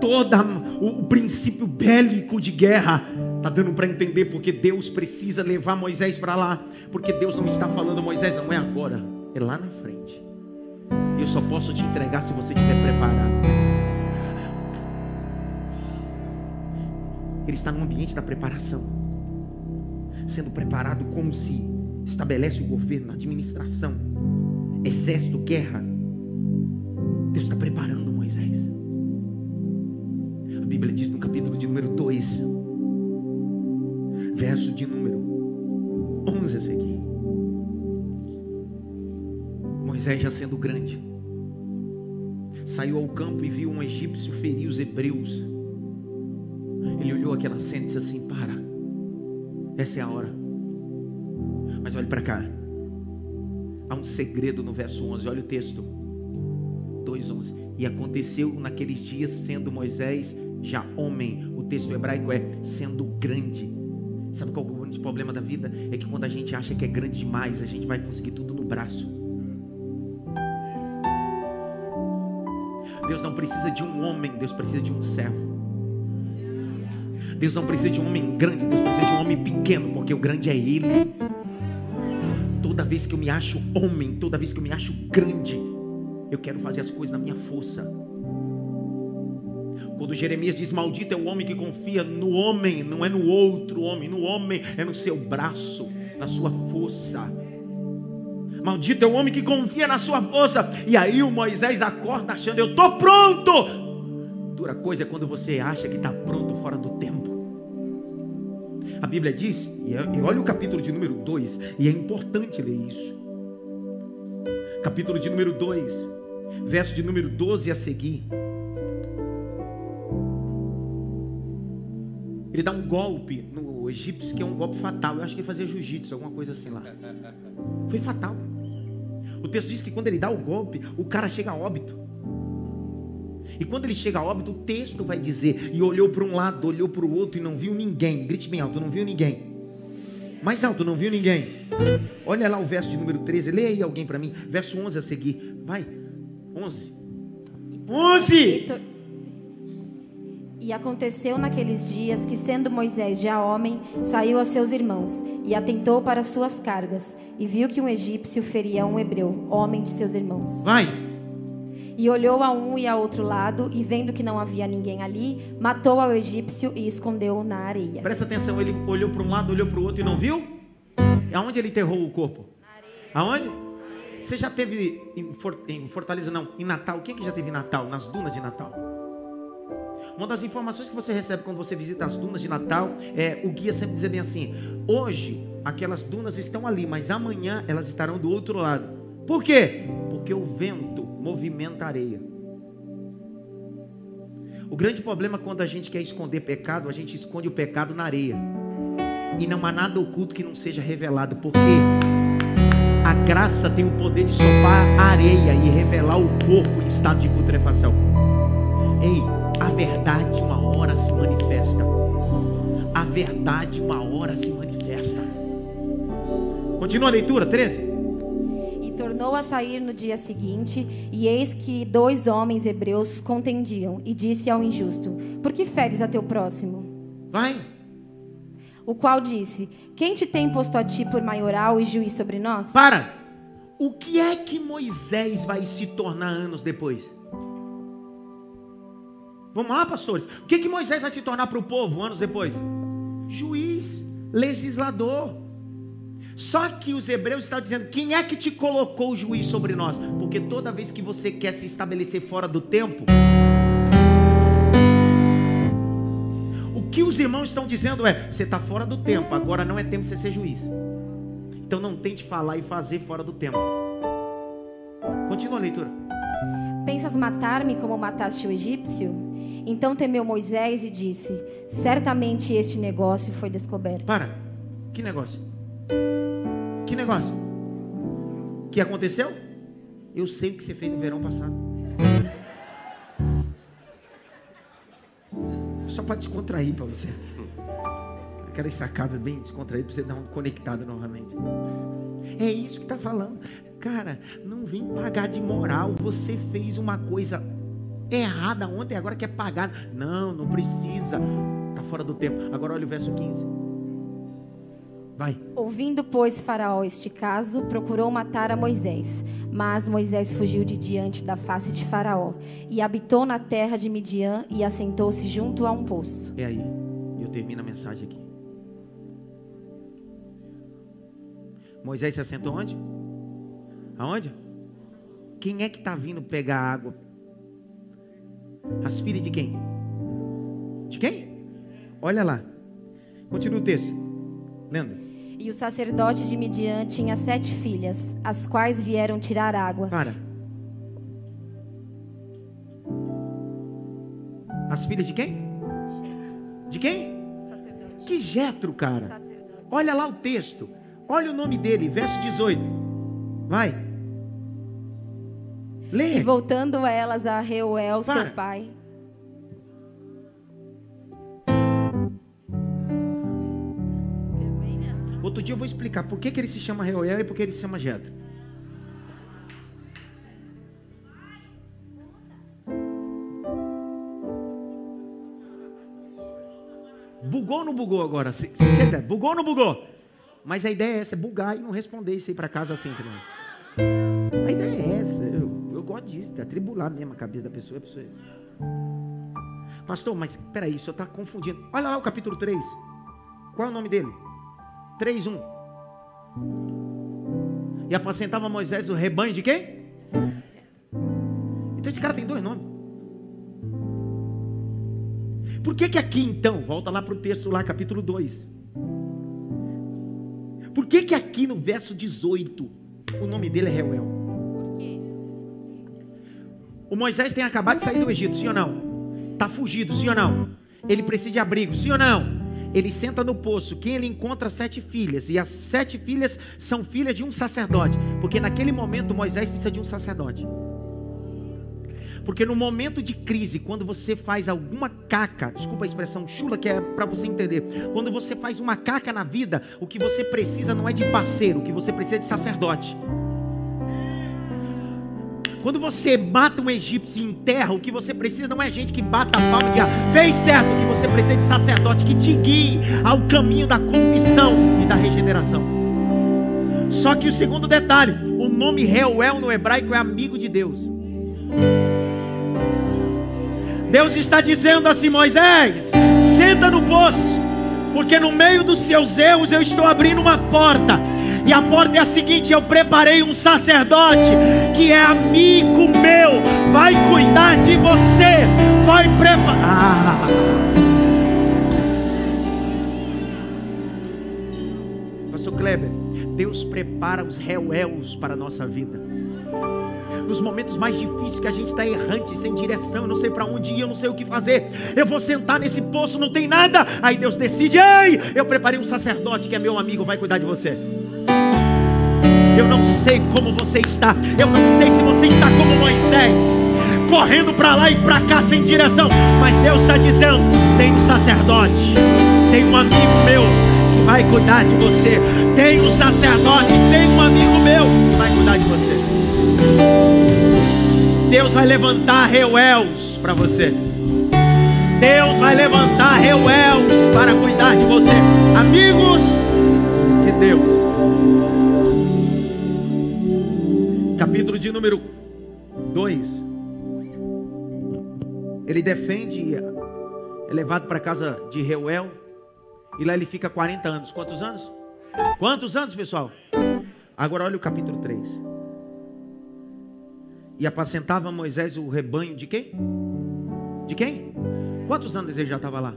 todo o, princípio bélico de guerra. Está dando para entender porque Deus precisa levar Moisés para lá. Porque Deus não está falando, Moisés, não é agora, é lá na frente. Eu só posso te entregar se você estiver preparado. Ele está no ambiente da preparação, sendo preparado como se estabelece o governo, a administração exército, guerra. Deus está preparando Moisés. A Bíblia diz no capítulo de número 2, verso de número 11 a seguir. Moisés já sendo grande, saiu ao campo e viu um egípcio ferir os hebreus. Ele olhou aquela cena e disse assim: Para, essa é a hora. Mas olhe para cá. Há um segredo no verso 11, olha o texto. 2:11. E aconteceu naqueles dias, sendo Moisés já homem, o texto hebraico é sendo grande. Sabe qual é o grande problema da vida? É que quando a gente acha que é grande demais, a gente vai conseguir tudo no braço. Deus não precisa de um homem, Deus precisa de um servo. Deus não precisa de um homem grande, Deus precisa de um homem pequeno, porque o grande é Ele toda vez que eu me acho homem, toda vez que eu me acho grande, eu quero fazer as coisas na minha força. Quando Jeremias diz: Maldito é o homem que confia no homem, não é no outro homem, no homem é no seu braço, na sua força. Maldito é o homem que confia na sua força. E aí o Moisés acorda achando: Eu estou pronto. Dura coisa é quando você acha que está pronto fora do tempo. A Bíblia diz, e olha o capítulo de número 2, e é importante ler isso. Capítulo de número 2, verso de número 12 a seguir. Ele dá um golpe no egípcio, que é um golpe fatal. Eu acho que ele fazia jiu-jitsu, alguma coisa assim lá. Foi fatal. O texto diz que quando ele dá o golpe, o cara chega a óbito. E quando ele chega a óbito, o texto vai dizer: e olhou para um lado, olhou para o outro e não viu ninguém. Grite bem alto: não viu ninguém. Mais alto, não viu ninguém. Olha lá o verso de número 13. Leia aí alguém para mim. Verso 11 a seguir. Vai. 11. 11. E aconteceu naqueles dias que, sendo Moisés já homem, saiu a seus irmãos e atentou para suas cargas e viu que um egípcio feria um hebreu, homem de seus irmãos. Vai. E olhou a um e a outro lado, e vendo que não havia ninguém ali, matou ao egípcio e escondeu-o na areia. Presta atenção, ele olhou para um lado, olhou para o outro e não viu? Aonde ele enterrou o corpo? Aonde? Você já teve em Fortaleza, não, em Natal? Quem que já teve em Natal? Nas dunas de Natal? Uma das informações que você recebe quando você visita as dunas de Natal é o guia sempre dizer bem assim: hoje aquelas dunas estão ali, mas amanhã elas estarão do outro lado. Por quê? Porque o vento movimenta a areia. O grande problema é quando a gente quer esconder pecado, a gente esconde o pecado na areia. E não há nada oculto que não seja revelado. Por quê? A graça tem o poder de sopar areia e revelar o corpo em estado de putrefação. Ei, a verdade uma hora se manifesta. A verdade uma hora se manifesta. Continua a leitura, 13 tornou a sair no dia seguinte, e eis que dois homens hebreus contendiam, e disse ao injusto: Por que feres a teu próximo? Vai. O qual disse: Quem te tem posto a ti por maioral e juiz sobre nós? Para! O que é que Moisés vai se tornar anos depois? Vamos lá, pastores. O que, é que Moisés vai se tornar para o povo anos depois? Juiz, legislador. Só que os hebreus estão dizendo: quem é que te colocou o juiz sobre nós? Porque toda vez que você quer se estabelecer fora do tempo, o que os irmãos estão dizendo é: você está fora do tempo, agora não é tempo de você ser juiz. Então não tente falar e fazer fora do tempo. Continua a leitura. Pensas matar-me como mataste o egípcio? Então temeu Moisés e disse: Certamente este negócio foi descoberto. Para, que negócio? Que negócio? Que aconteceu? Eu sei o que você fez no verão passado. Só para descontrair para você. Aquelas sacadas bem descontraídas para você dar uma conectada novamente. É isso que está falando. Cara, não vem pagar de moral. Você fez uma coisa errada ontem, agora quer pagar. Não, não precisa. Está fora do tempo. Agora olha o verso 15. Vai. Ouvindo, pois, Faraó este caso, procurou matar a Moisés. Mas Moisés fugiu de diante da face de Faraó e habitou na terra de Midian e assentou-se junto a um poço. É aí, eu termino a mensagem aqui. Moisés se assentou onde? Aonde? Quem é que está vindo pegar água? As filhas de quem? De quem? Olha lá. Continua o texto. Lendo. E o sacerdote de Midian tinha sete filhas, as quais vieram tirar água. Para. As filhas de quem? De quem? Sacerdote. Que Jetro, cara. Sacerdote. Olha lá o texto. Olha o nome dele, verso 18. Vai. Lê. E voltando elas a Reuel, Para. seu pai. Outro dia eu vou explicar por que, que ele se chama Reuel e por que ele se chama Jetro. Bugou ou não bugou agora? Se, se, bugou ou não bugou? Mas a ideia é essa, é bugar e não responder isso aí para casa assim. Não. A ideia é essa. Eu, eu gosto disso, de atribular mesmo a cabeça da pessoa. pessoa... Pastor, mas peraí, o senhor está confundindo. Olha lá o capítulo 3. Qual é o nome dele? 3:1. E apacentava Moisés o rebanho de quem? Então esse cara tem dois nomes. Por que que aqui então, volta lá para o texto lá, capítulo 2. Por que que aqui no verso 18 o nome dele é Reuel? Por quê? O Moisés tem acabado de sair do Egito, sim ou não? Está fugido, sim ou não? Ele precisa de abrigo, sim ou não? Ele senta no poço, quem ele encontra sete filhas, e as sete filhas são filhas de um sacerdote, porque naquele momento Moisés precisa de um sacerdote. Porque no momento de crise, quando você faz alguma caca, desculpa a expressão chula que é para você entender, quando você faz uma caca na vida, o que você precisa não é de parceiro, o que você precisa é de sacerdote. Quando você mata um egípcio e enterra, o que você precisa não é gente que bata a palma e diga, fez certo, o que você precisa é de sacerdote que te guie ao caminho da confissão e da regeneração. Só que o segundo detalhe, o nome Reuel no hebraico é amigo de Deus. Deus está dizendo assim, Moisés, senta no poço, porque no meio dos seus erros eu estou abrindo uma porta e a porta é a seguinte: eu preparei um sacerdote que é amigo meu, vai cuidar de você, vai preparar. Ah. Pastor Kleber, Deus prepara os réus para a nossa vida nos momentos mais difíceis que a gente está errante, sem direção, não sei para onde ir, eu não sei o que fazer. Eu vou sentar nesse poço, não tem nada. Aí Deus decide: ei, eu preparei um sacerdote que é meu amigo, vai cuidar de você. Eu não sei como você está. Eu não sei se você está como Moisés, correndo para lá e para cá sem direção. Mas Deus está dizendo: tem um sacerdote, tem um amigo meu que vai cuidar de você. Tem um sacerdote, tem um amigo meu que vai cuidar de você. Deus vai levantar Reuels para você. Deus vai levantar Reuels para cuidar de você. Amigos de Deus. Capítulo de número 2. Ele defende, é levado para a casa de Reuel. E lá ele fica 40 anos. Quantos anos? Quantos anos, pessoal? Agora olha o capítulo 3. E apacentava Moisés o rebanho de quem? De quem? Quantos anos ele já estava lá?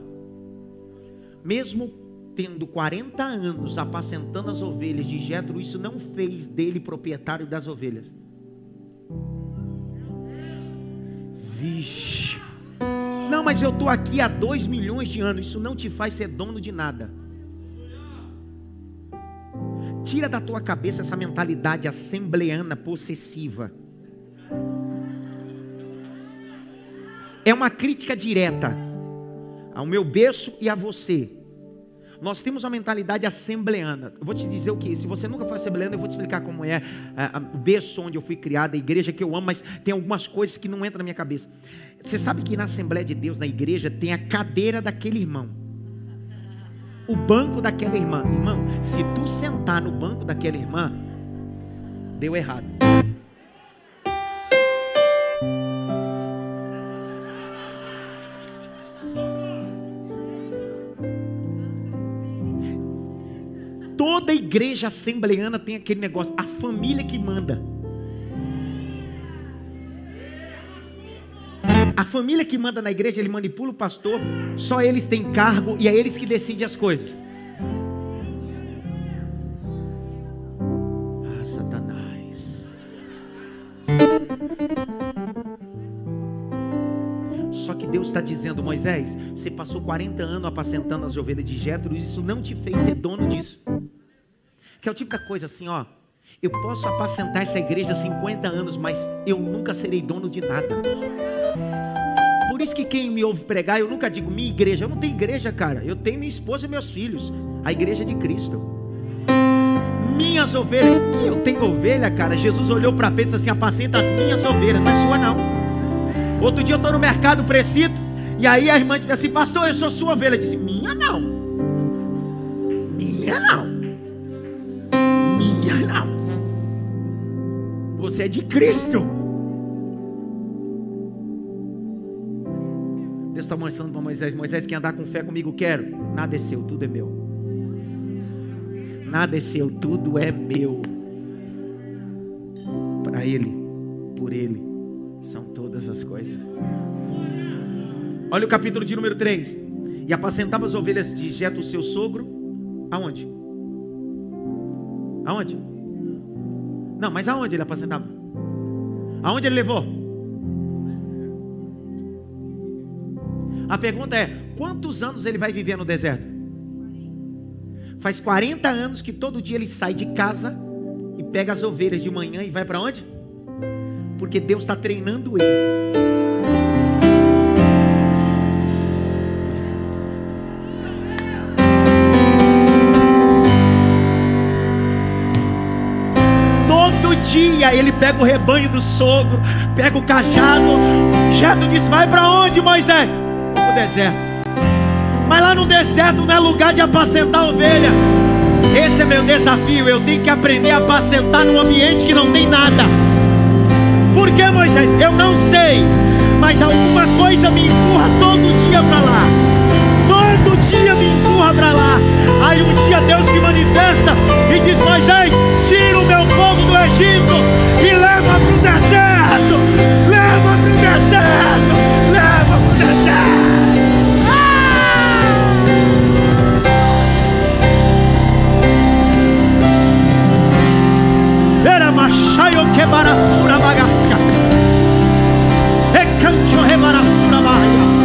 Mesmo tendo 40 anos apacentando as ovelhas de Jetro, isso não fez dele proprietário das ovelhas. Vixe. Não, mas eu estou aqui há dois milhões de anos. Isso não te faz ser dono de nada. Tira da tua cabeça essa mentalidade assembleana possessiva. é uma crítica direta ao meu berço e a você. Nós temos uma mentalidade assembleana. Vou te dizer o que? Se você nunca foi assembleano, eu vou te explicar como é o berço onde eu fui criado, a igreja que eu amo, mas tem algumas coisas que não entram na minha cabeça. Você sabe que na Assembleia de Deus, na igreja, tem a cadeira daquele irmão. O banco daquela irmã. Irmão, se tu sentar no banco daquela irmã, deu errado. Igreja assembleana tem aquele negócio, a família que manda. A família que manda na igreja, ele manipula o pastor, só eles têm cargo e é eles que decidem as coisas. Ah, Satanás. Só que Deus está dizendo, Moisés, você passou 40 anos apacentando as ovelhas de Jetro, isso não te fez ser dono disso. Que é o tipo da coisa assim, ó. Eu posso apacentar essa igreja 50 anos, mas eu nunca serei dono de nada. Por isso que quem me ouve pregar, eu nunca digo minha igreja. Eu não tenho igreja, cara. Eu tenho minha esposa e meus filhos. A igreja de Cristo. Minhas ovelhas. Eu tenho ovelha, cara. Jesus olhou para Pedro e disse assim: apacenta as minhas ovelhas, não é sua não. Outro dia eu estou no mercado precito. E aí a irmã disse assim: Pastor, eu sou sua ovelha. Eu disse: Minha não. Minha não. Você é de Cristo. Deus está mostrando para Moisés: Moisés, quem andar com fé comigo, quero. Nada é seu, tudo é meu. Nada é seu, tudo é meu. Para Ele, por Ele, são todas as coisas. Olha o capítulo de número 3. E apacentava as ovelhas de Jeto, seu sogro, aonde? Aonde? Não, mas aonde ele apacentava? Aonde ele levou? A pergunta é: quantos anos ele vai viver no deserto? Faz 40 anos que todo dia ele sai de casa e pega as ovelhas de manhã e vai para onde? Porque Deus está treinando ele. Dia ele pega o rebanho do sogro, pega o cajado. Jetro disse: Vai para onde, Moisés? O deserto. Mas lá no deserto não é lugar de apacentar ovelha. Esse é meu desafio. Eu tenho que aprender a apacentar num ambiente que não tem nada. Por que, Moisés? Eu não sei. Mas alguma coisa me empurra todo dia para lá. Todo dia me empurra para lá. Aí um dia Deus se manifesta e diz: Moisés, povo do Egito e leva para o deserto. Leva para o deserto. Leva para o deserto. Era machaio que barasura bagaça. E cancho rebarassura baia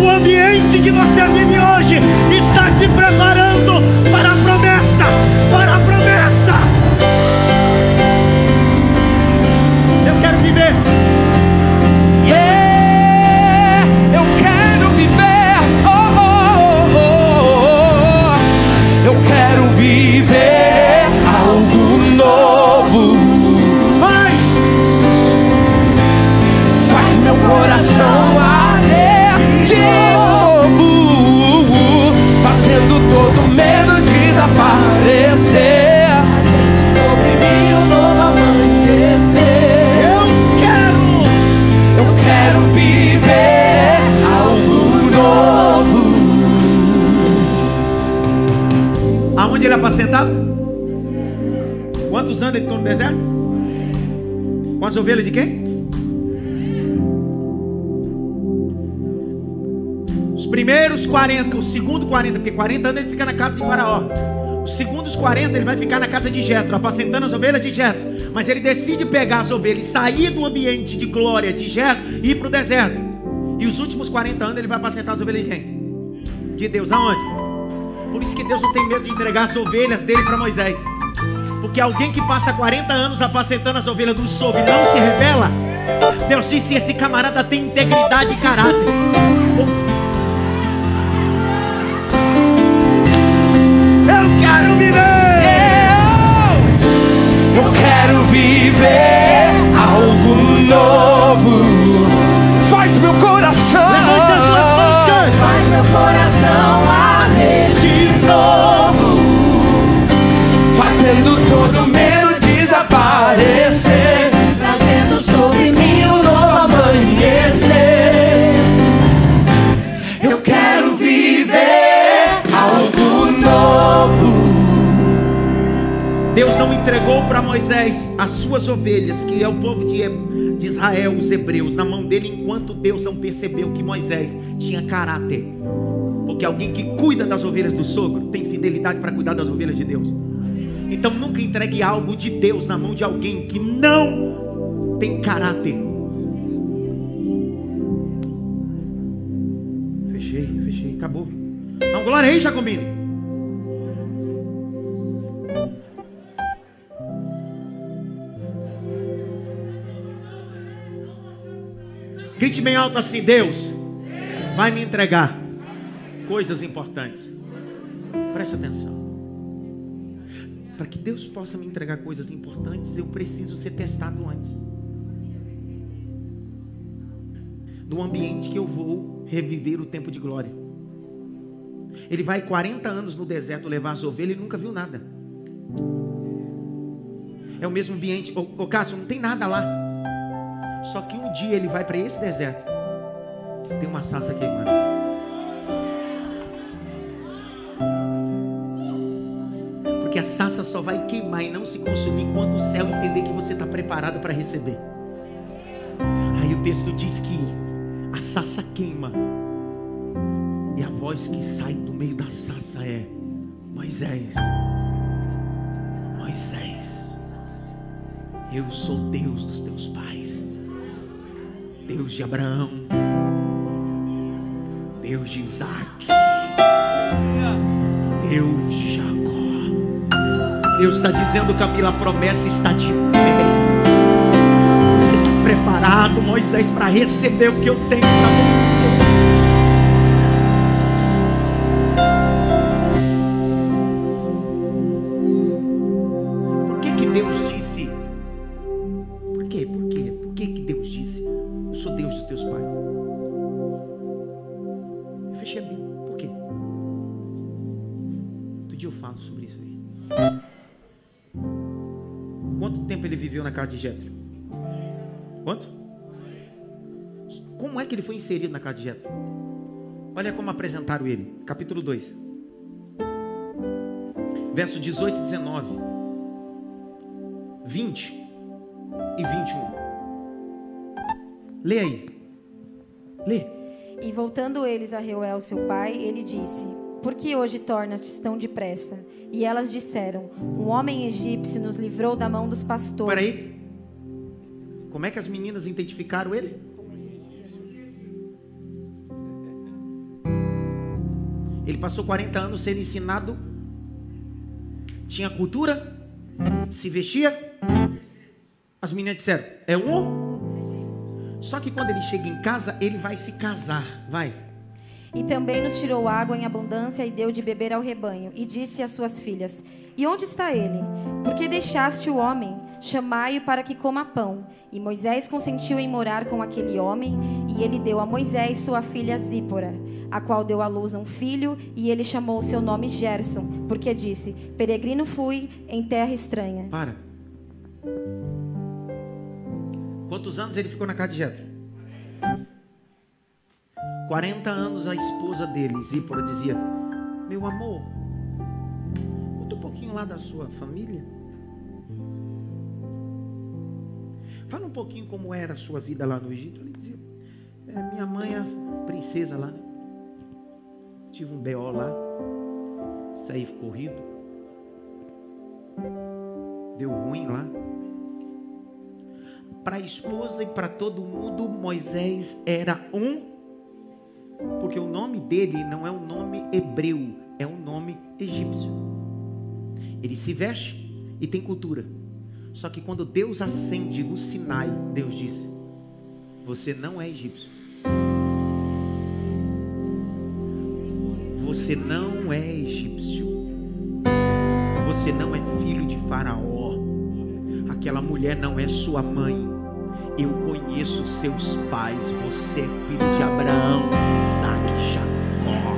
o ambiente que você vive hoje está te preparando porque 40 anos ele fica na casa de Faraó. Os segundos 40 ele vai ficar na casa de Jetro, apacentando as ovelhas de Jetro. Mas ele decide pegar as ovelhas e sair do ambiente de glória de Jetro e ir para o deserto. E os últimos 40 anos ele vai apacentar as ovelhas de quem? De Deus. Aonde? Por isso que Deus não tem medo de entregar as ovelhas dele para Moisés. Porque alguém que passa 40 anos apacentando as ovelhas do sogro não se revela, Deus disse: esse camarada tem integridade e caráter. Viver algo novo. Entregou para Moisés as suas ovelhas, que é o povo de, de Israel, os hebreus, na mão dele, enquanto Deus não percebeu que Moisés tinha caráter. Porque alguém que cuida das ovelhas do sogro tem fidelidade para cuidar das ovelhas de Deus. Então nunca entregue algo de Deus na mão de alguém que não tem caráter. Fechei, fechei, acabou. Não, glória aí, Jacobino. Grite bem alto assim: Deus vai me entregar coisas importantes. Preste atenção. Para que Deus possa me entregar coisas importantes, eu preciso ser testado antes. No ambiente que eu vou reviver o tempo de glória. Ele vai 40 anos no deserto levar as ovelhas e nunca viu nada. É o mesmo ambiente. Ô, ô Cássio, não tem nada lá. Só que um dia ele vai para esse deserto. Tem uma sassa aqui, mano. Porque a sassa só vai queimar e não se consumir quando o céu entender que você está preparado para receber. Aí o texto diz que a sassa queima. E a voz que sai do meio da sassa é: Moisés, Moisés, eu sou Deus dos teus pais, Deus de Abraão, Deus de Isaac, Deus de Jacó. Deus está dizendo, Camila, a promessa está de pé. Você está preparado, Moisés, para receber o que eu tenho para você. Inserido na casa de Jetro? Olha como apresentaram ele. Capítulo 2. Verso 18 e 19. 20 e 21. Lê aí. Lê. E voltando eles a Reuel, seu pai, ele disse: Por que hoje tornas-te tão depressa? E elas disseram: Um homem egípcio nos livrou da mão dos pastores. Peraí. Como é que as meninas identificaram ele? Ele passou 40 anos sendo ensinado, tinha cultura, se vestia. As meninas disseram: É um. Só que quando ele chega em casa, ele vai se casar. Vai. E também nos tirou água em abundância e deu de beber ao rebanho. E disse às suas filhas: E onde está ele? Por que deixaste o homem? Chamai-o para que coma pão. E Moisés consentiu em morar com aquele homem, e ele deu a Moisés sua filha Zípora, a qual deu à luz um filho, e ele chamou seu nome Gerson, porque disse: Peregrino fui em terra estranha. Para. Quantos anos ele ficou na casa de Jetro? 40 anos a esposa dele, Zípora, dizia: Meu amor, conta um pouquinho lá da sua família. Fala um pouquinho como era a sua vida lá no Egito. Ele dizia: é, Minha mãe é princesa lá, né? Tive um BO lá, saí corrido, deu ruim lá. Para a esposa e para todo mundo, Moisés era um, porque o nome dele não é um nome hebreu, é um nome egípcio. Ele se veste e tem cultura. Só que quando Deus acende o Sinai, Deus disse: Você não é egípcio. Você não é egípcio. Você não é filho de Faraó. Aquela mulher não é sua mãe. Eu conheço seus pais. Você é filho de Abraão, Isaac e Jacó.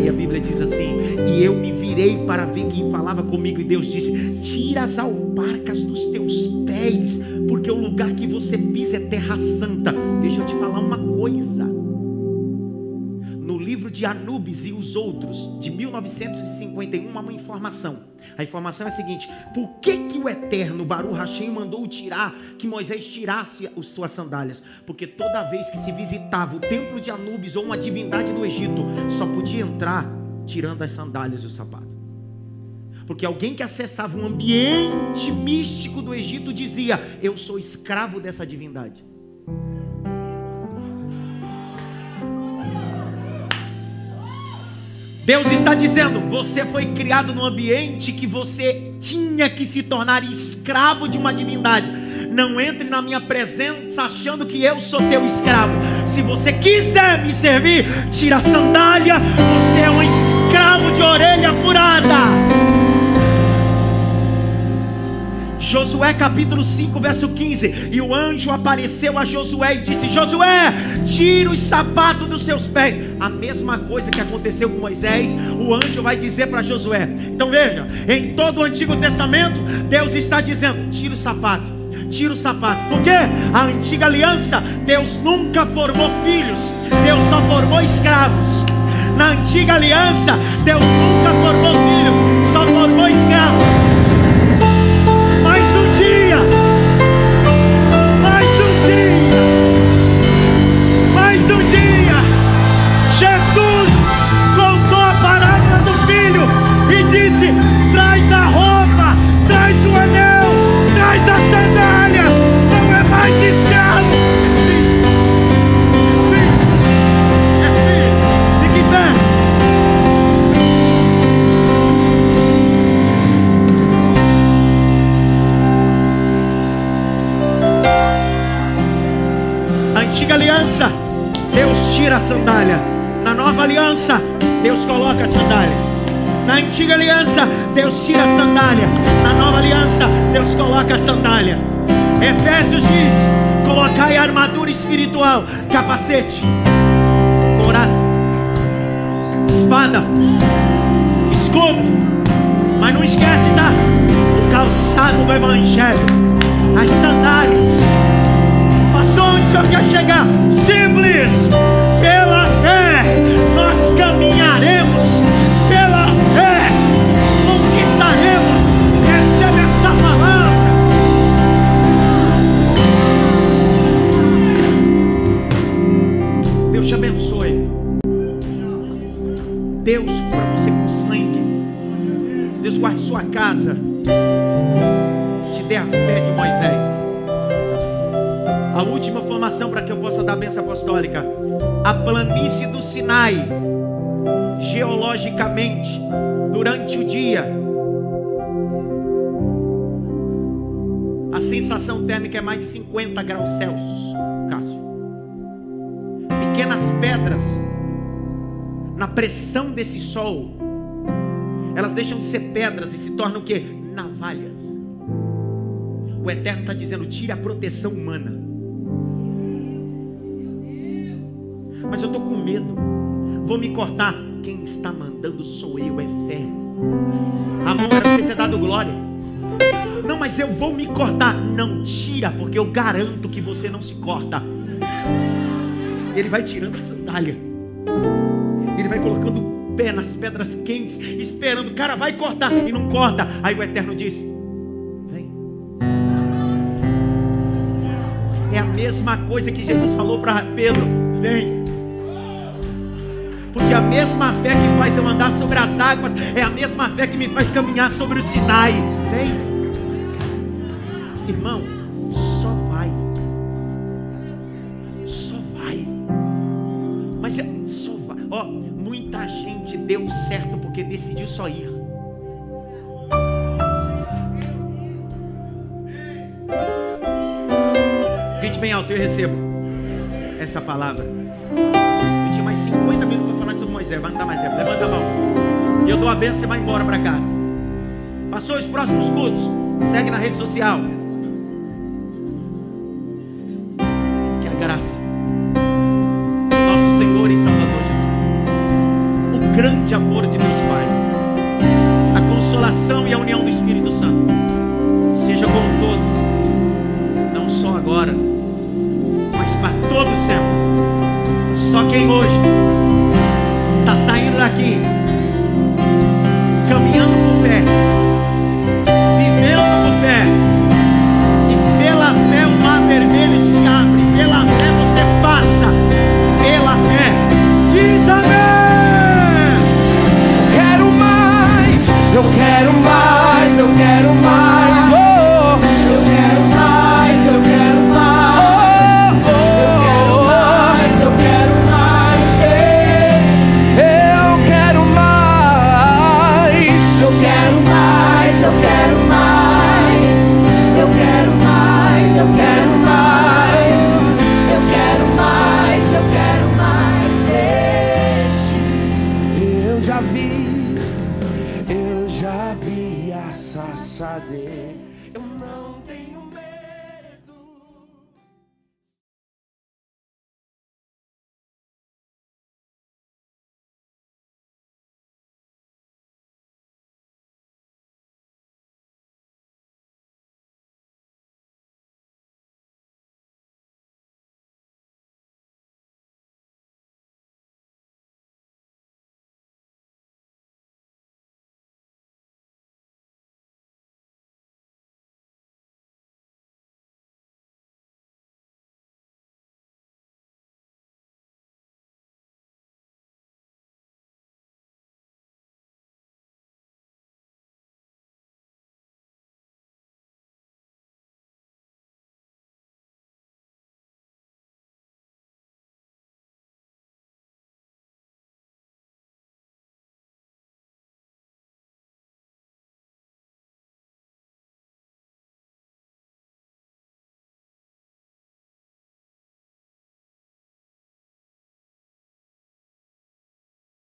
Aí a Bíblia diz assim: E eu me virei para ver quem falava comigo. E Deus disse: Tira as alparcas dos teus pés, porque o lugar que você pisa é terra santa. Deixa eu te falar uma coisa livro de Anubis e os outros, de 1951, uma informação. A informação é a seguinte: por que o eterno Baru Hashem mandou tirar, que Moisés tirasse as suas sandálias? Porque toda vez que se visitava o templo de Anubis ou uma divindade do Egito, só podia entrar tirando as sandálias e o sapato. Porque alguém que acessava um ambiente místico do Egito dizia: Eu sou escravo dessa divindade. Deus está dizendo: você foi criado num ambiente que você tinha que se tornar escravo de uma divindade. Não entre na minha presença achando que eu sou teu escravo. Se você quiser me servir, tira a sandália. Você é um escravo de orelha furada. Josué capítulo 5, verso 15. E o anjo apareceu a Josué e disse: Josué, tira os sapatos dos seus pés. A mesma coisa que aconteceu com Moisés, o anjo vai dizer para Josué. Então veja, em todo o Antigo Testamento, Deus está dizendo: tira o sapato tira o sapato. Porque a antiga aliança, Deus nunca formou filhos, Deus só formou escravos. Na antiga aliança, Deus nunca formou tira a sandália. Na nova aliança, Deus coloca a sandália. Na antiga aliança, Deus tira a sandália. Na nova aliança, Deus coloca a sandália. Efésios diz: colocai a armadura espiritual, capacete, coraça, espada, escudo. Mas não esquece, tá? O calçado do Evangelho, as sandálias onde o Senhor quer chegar. Simples. Caminharemos. Pela fé conquistaremos. Recebe essa palavra. Deus te abençoe. Deus cubra você com sangue. Deus guarde sua casa. Te dê a fé de Moisés. A última formação para que eu possa dar a benção apostólica. A planície do Sinai, geologicamente, durante o dia, a sensação térmica é mais de 50 graus Celsius, Cássio. Pequenas pedras, na pressão desse sol, elas deixam de ser pedras e se tornam o que? Navalhas. O Eterno está dizendo: tire a proteção humana. mas eu estou com medo. Vou me cortar. Quem está mandando sou eu, é fé. Amor, era você ter dado glória. Não, mas eu vou me cortar. Não tira, porque eu garanto que você não se corta. Ele vai tirando a sandália. Ele vai colocando o pé nas pedras quentes, esperando. O cara vai cortar e não corta. Aí o Eterno disse: Vem. mesma coisa que Jesus falou para Pedro: vem. Porque a mesma fé que faz eu andar sobre as águas é a mesma fé que me faz caminhar sobre o Sinai. Vem, irmão, só vai, só vai. Mas é, só vai. Ó, muita gente deu certo porque decidiu só ir. Grite bem alto, eu recebo essa palavra. Eu tinha mais 50 minutos Moisés, vai não dar mais tempo. Levanta a mão. E eu dou a benção e vai embora para casa. Passou os próximos cultos? Segue na rede social. Que a graça nosso Senhor e Salvador Jesus, o grande amor de Deus Pai, a consolação e a união do Espírito Santo, seja com todos, não só agora, mas para todos sempre. Só quem hoje